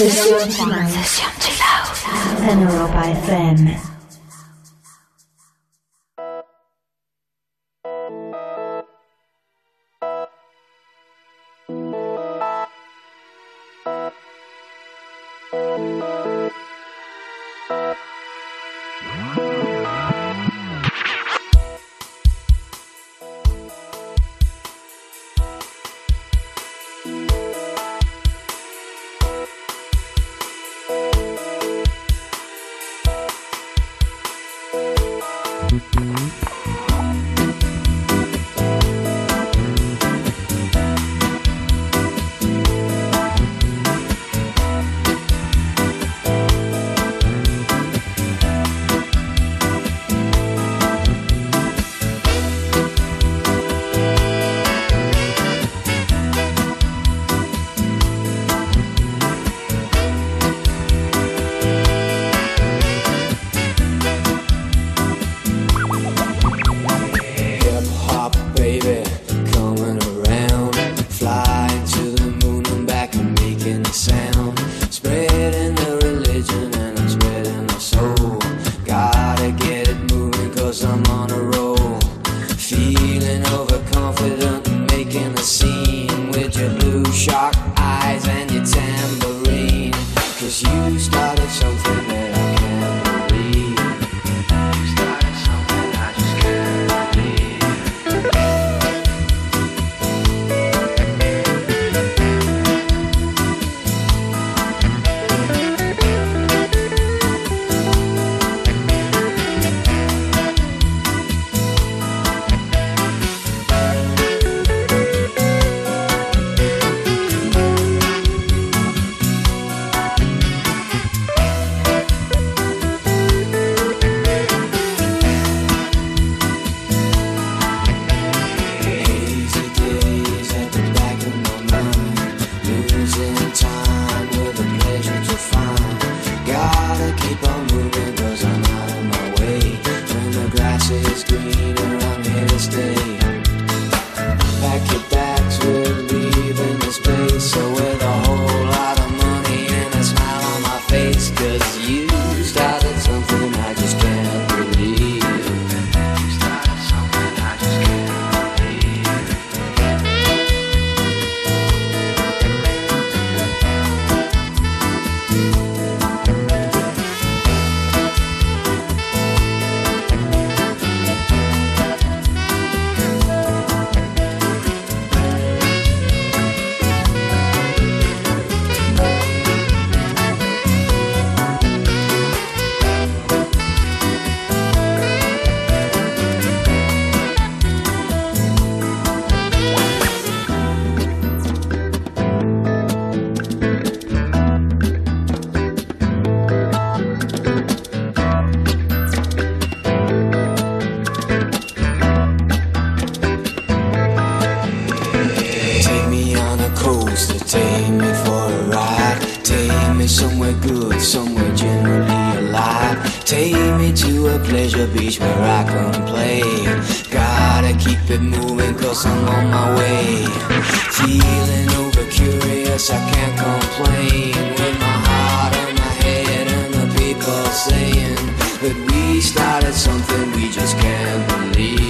Session to Love. Europa FM. somewhere generally alive. Take me to a pleasure beach where I can play. Gotta keep it moving cause I'm on my way. Feeling over curious, I can't complain. With my heart and my head and the people saying that we started something we just can't believe.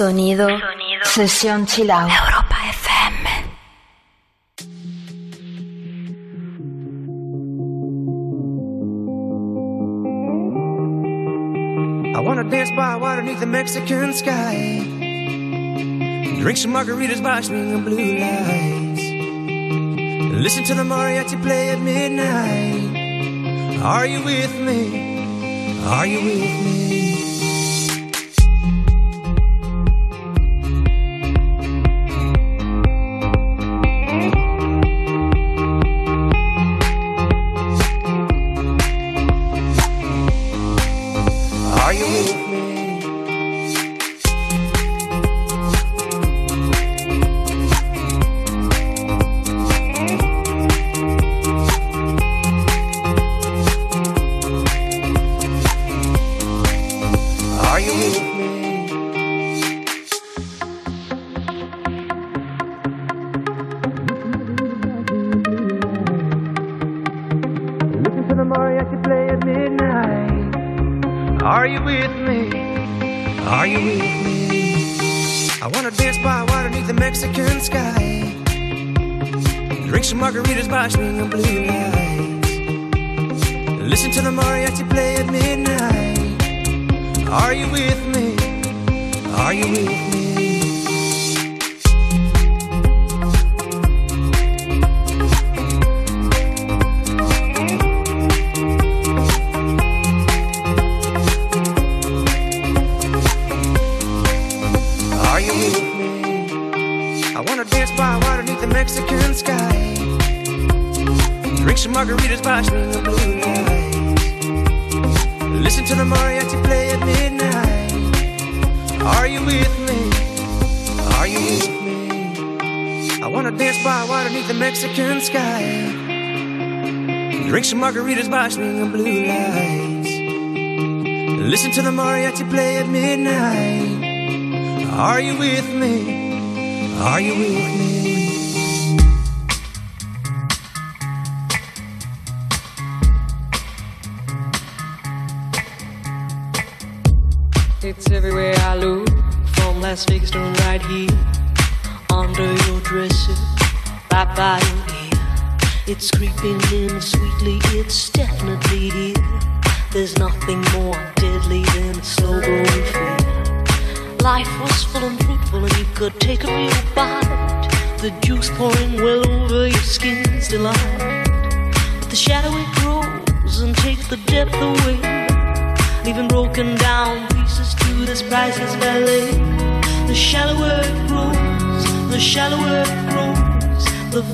Sonido. Sonido. Sesión Chill Out. Europa FM. I wanna dance by water beneath the Mexican sky. Drink some margaritas by swinging blue lights. Listen to the mariachi play at midnight. Are you with me? Are you with me?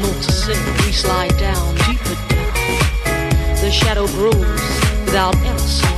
more to sing. We slide down, deeper down. The shadow grows without ever.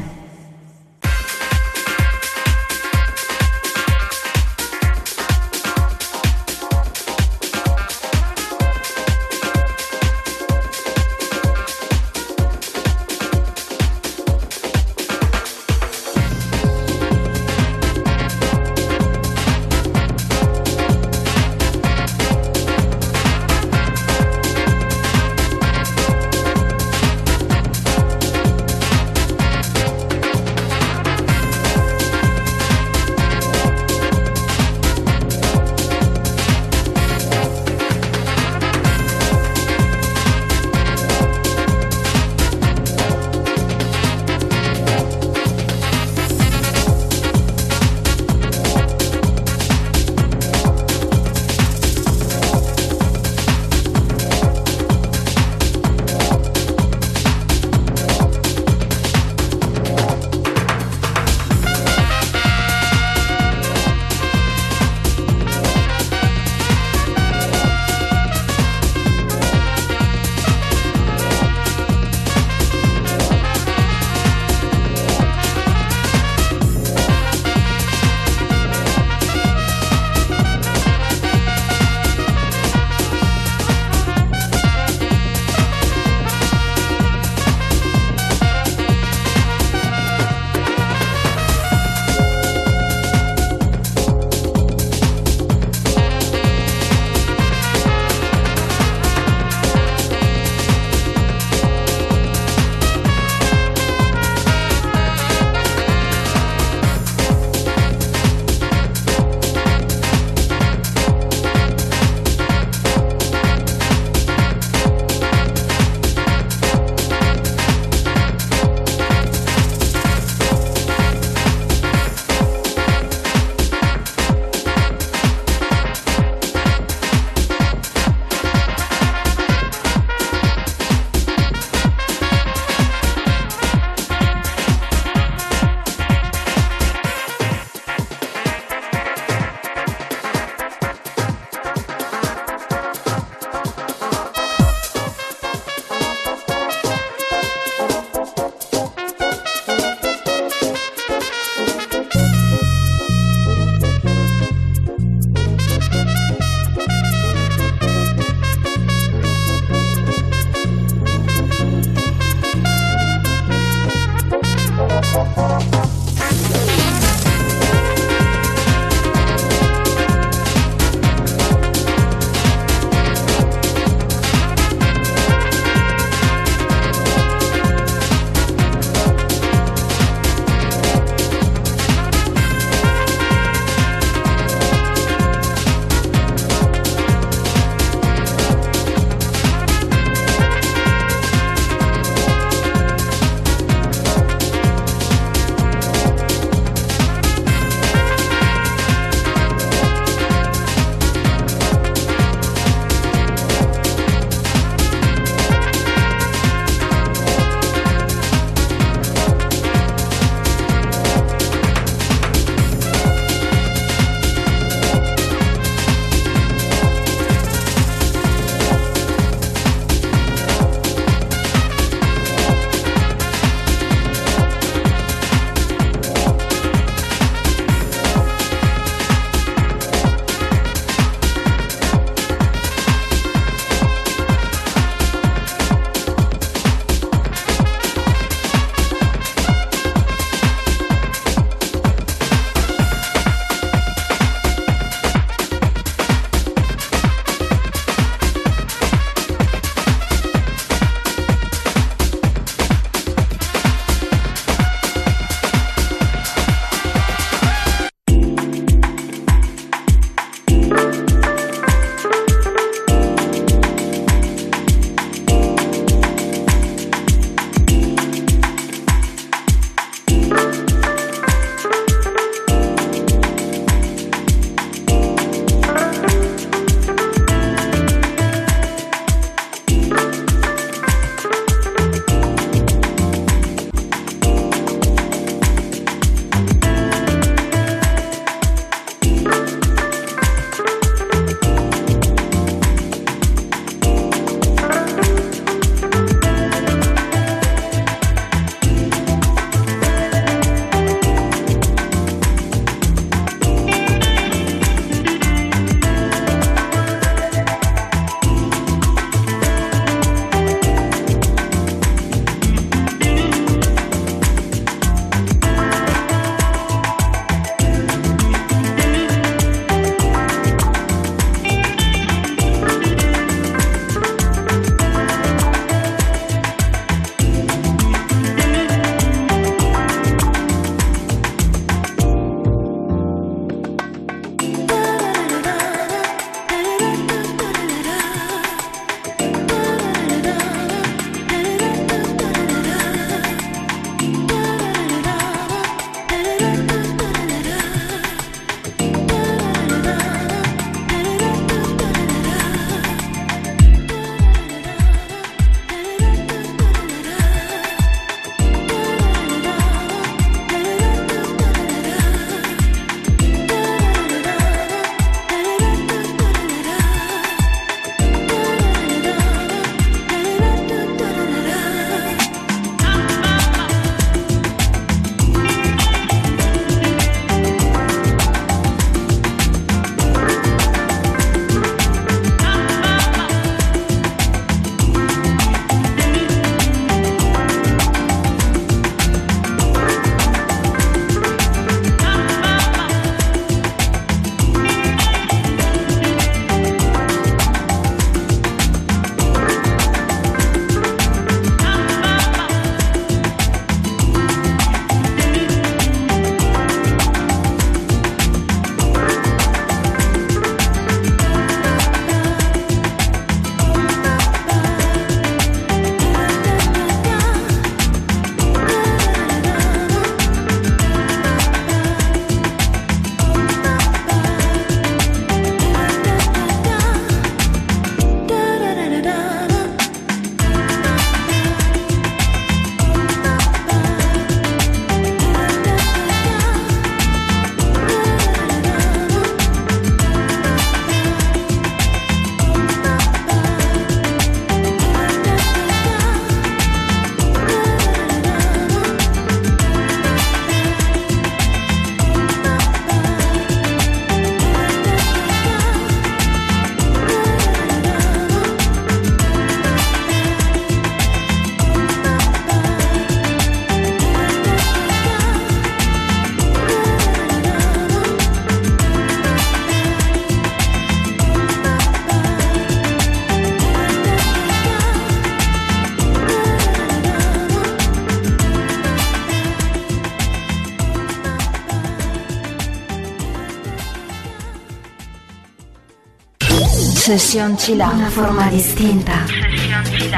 Sesión Chila. Una forma distinta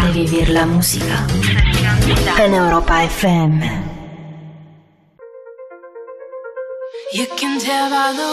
de vivir la música. En Europa FM. You can tell by the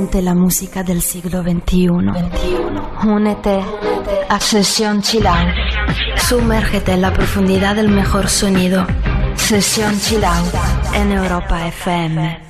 La música del siglo XXI. Únete a Sesión Chill Out. Sumérgete en la profundidad del mejor sonido. Sesión Chill Out en Europa FM.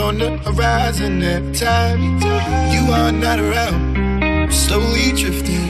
on the horizon every time you are not around. Slowly drifting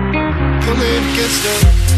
pulling against the. Wave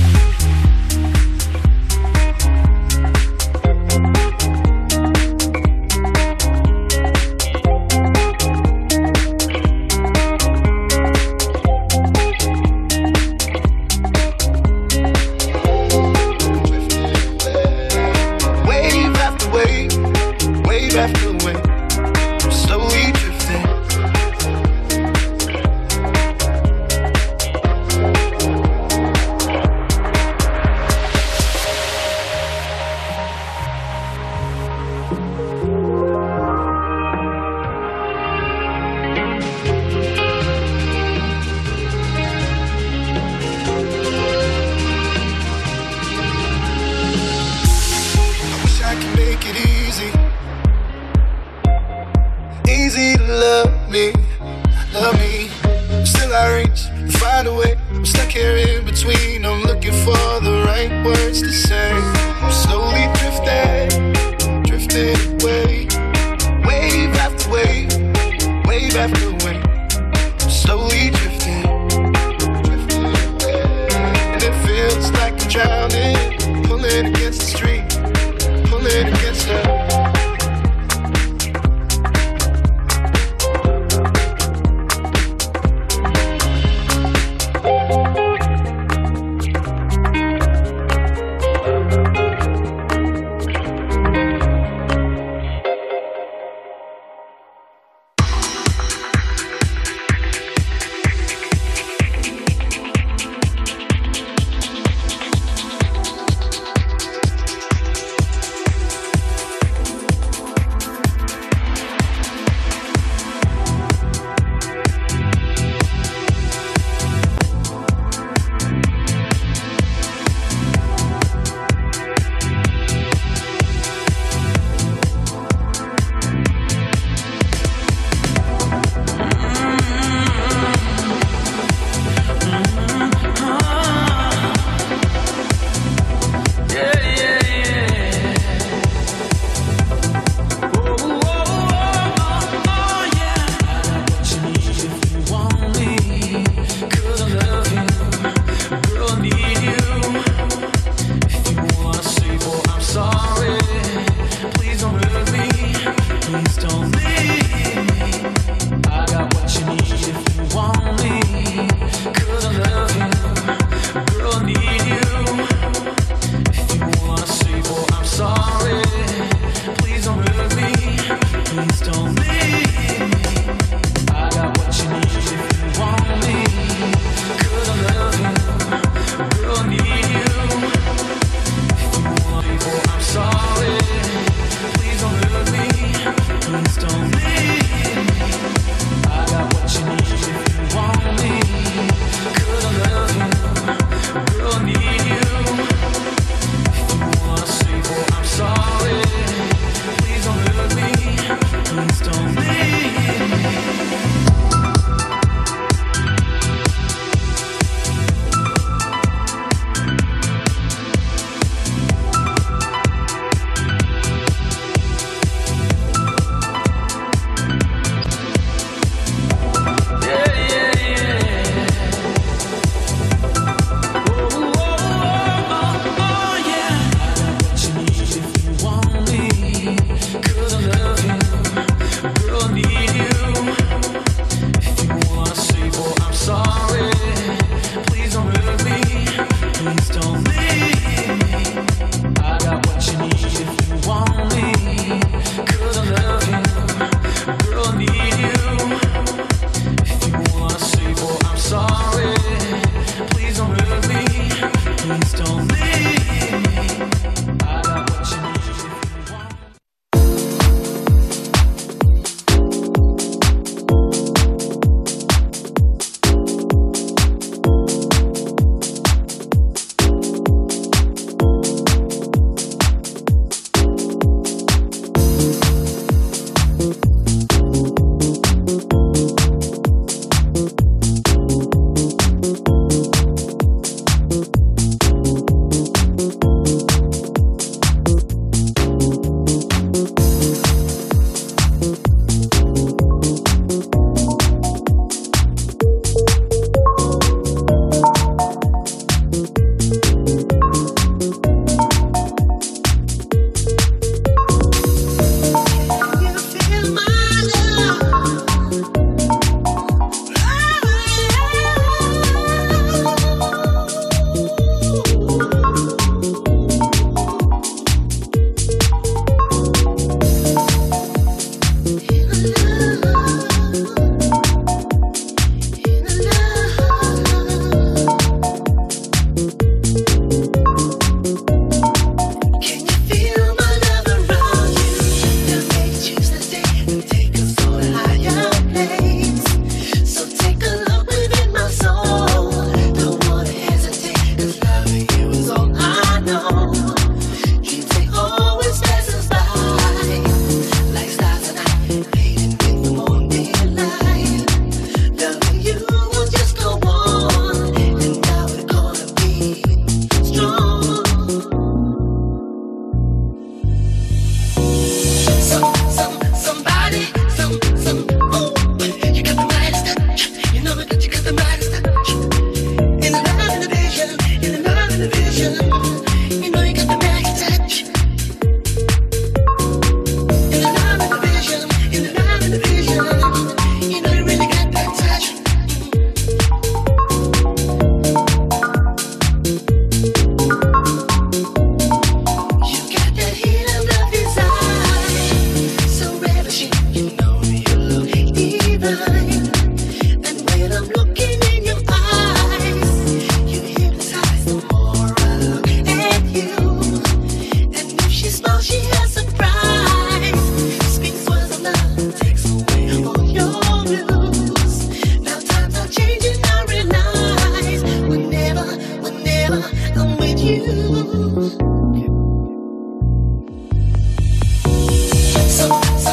so, so.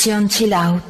FM, session chill out.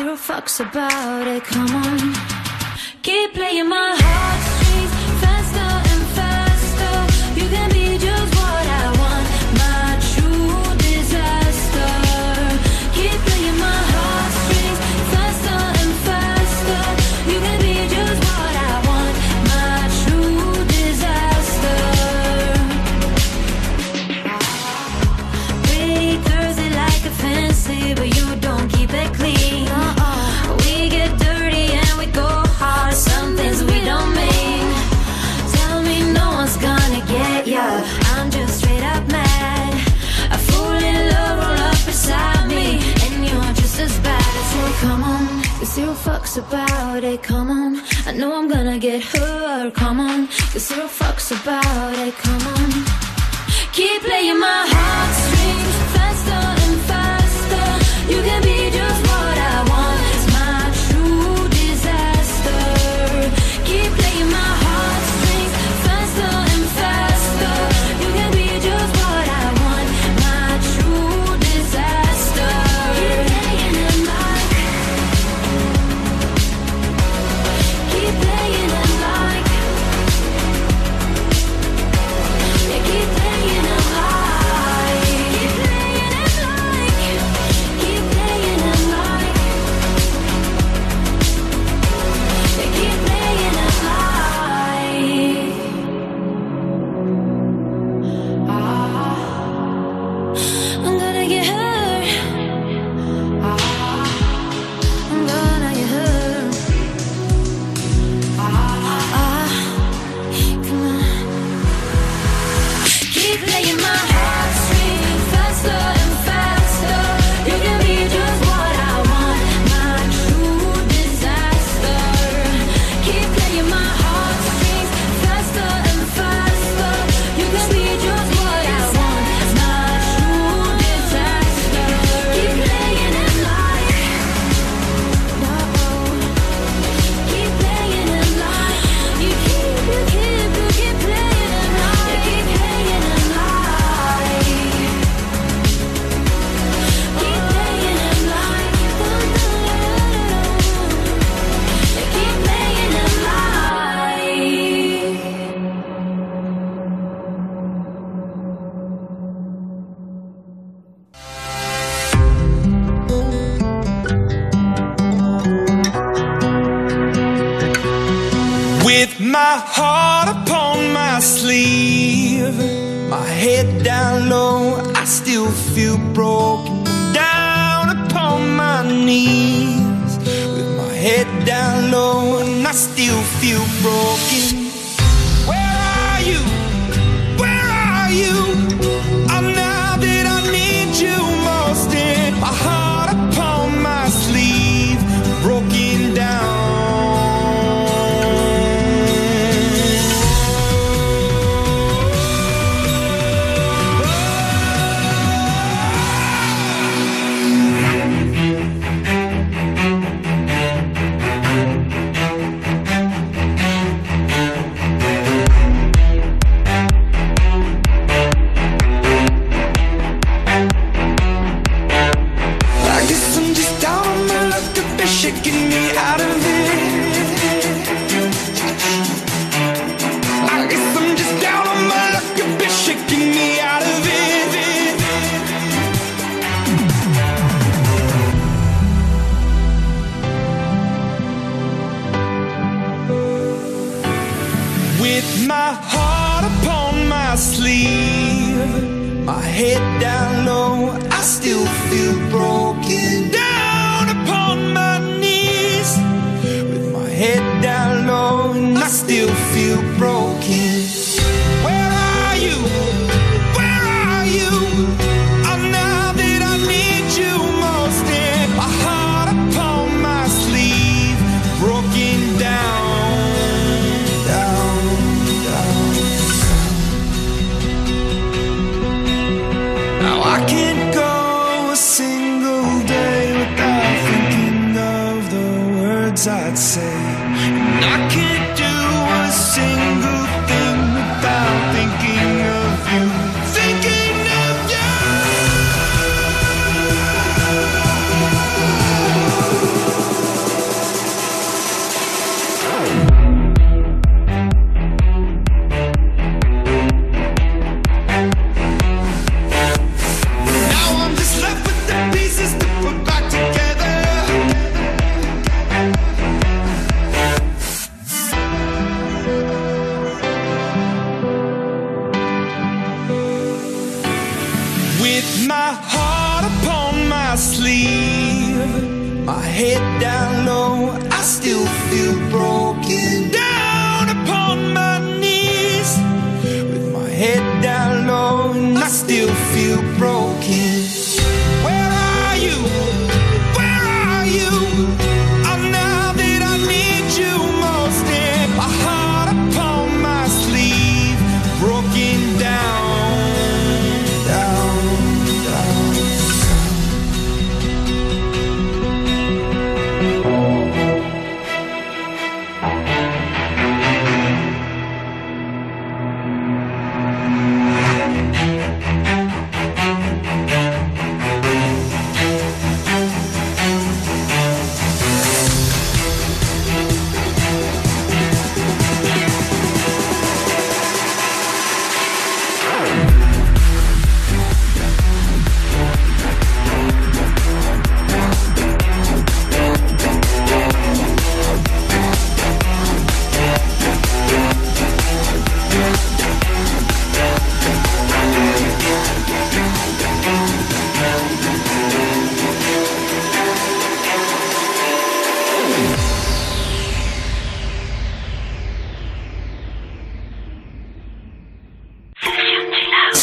zero fucks about it. Come on. zero fucks about it, come on. I know I'm gonna get hurt, come on. Cause zero fucks about it, come on. Keep playing my heartstrings.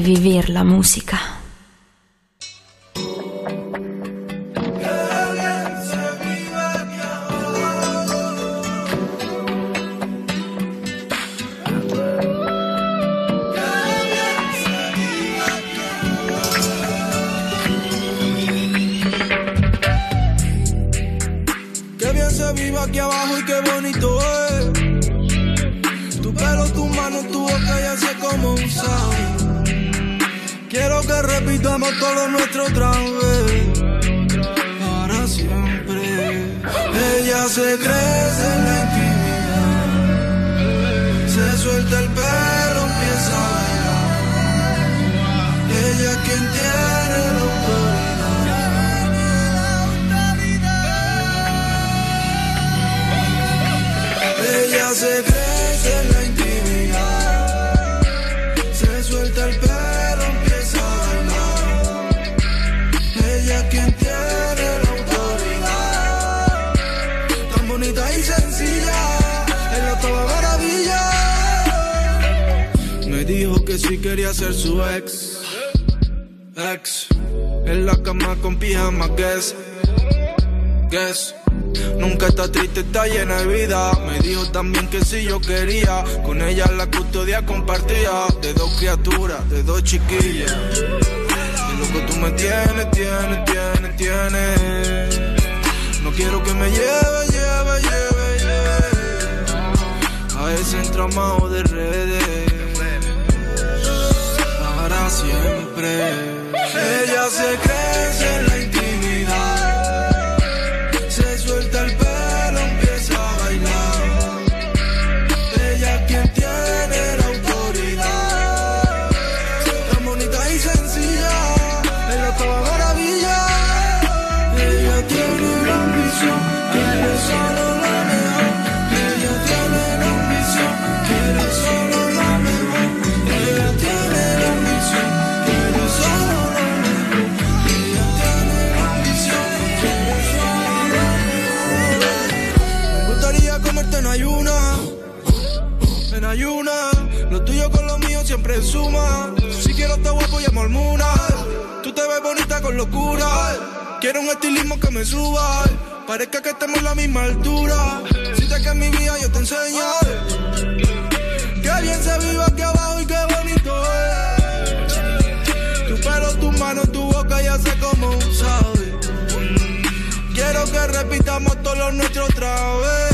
vivere la musica. Repitamos todo lo nuestro otra vez.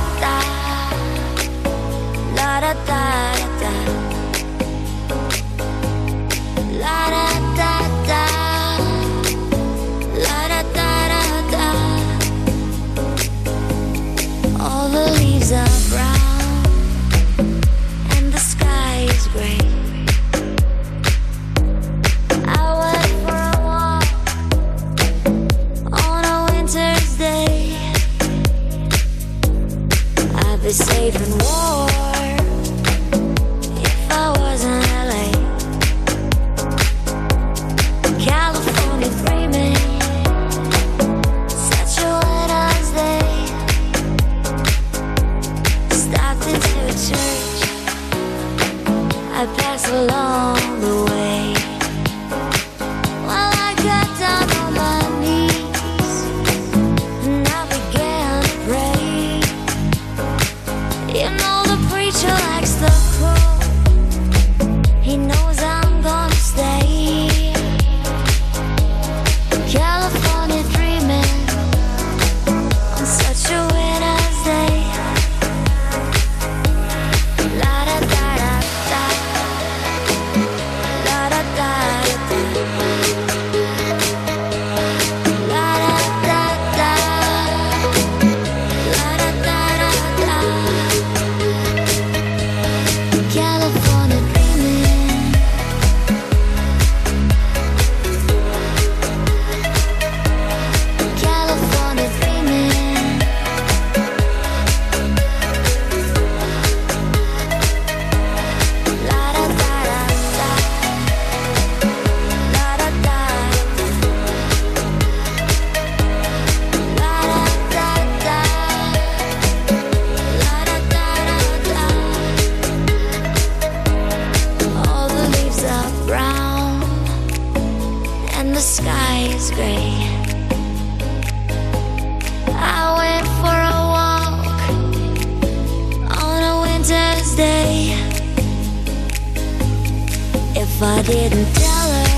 If I didn't tell her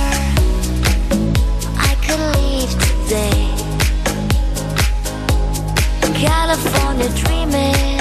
I could leave today. California dreaming.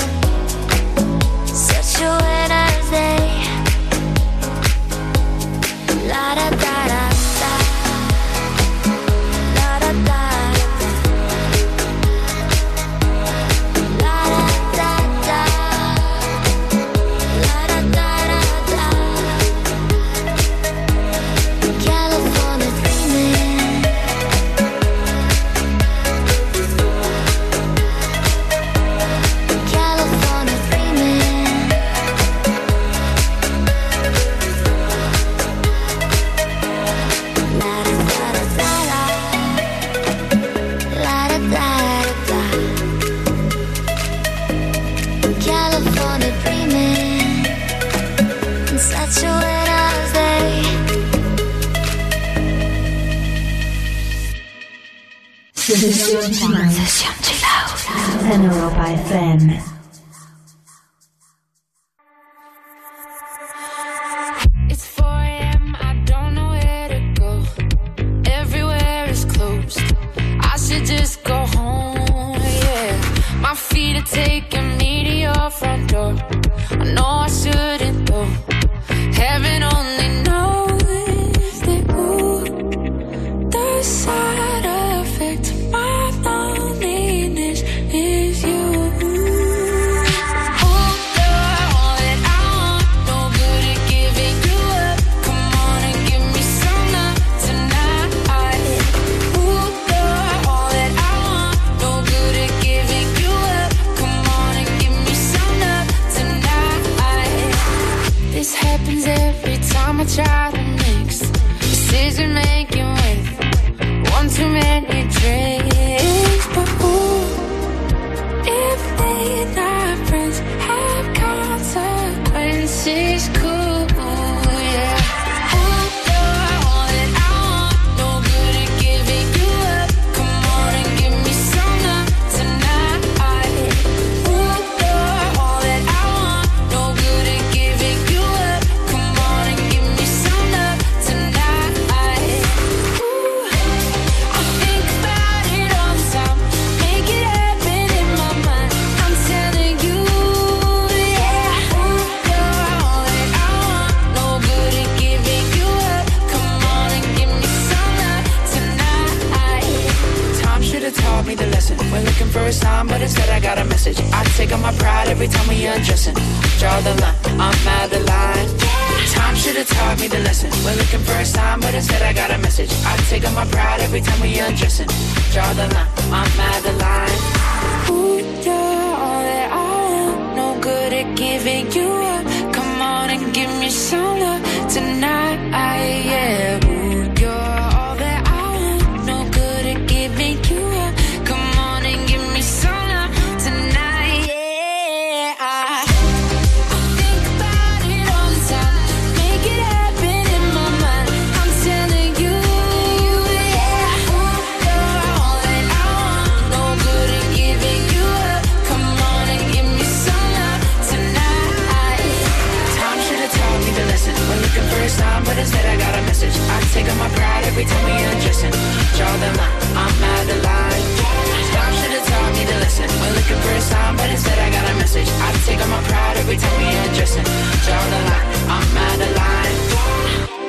every time we undressing. Draw the line, I'm out of line. Stop should have taught me the lesson. We're looking for a sign, but instead I got a message. I take on my pride every time we undressing. Draw the line, I'm out of line.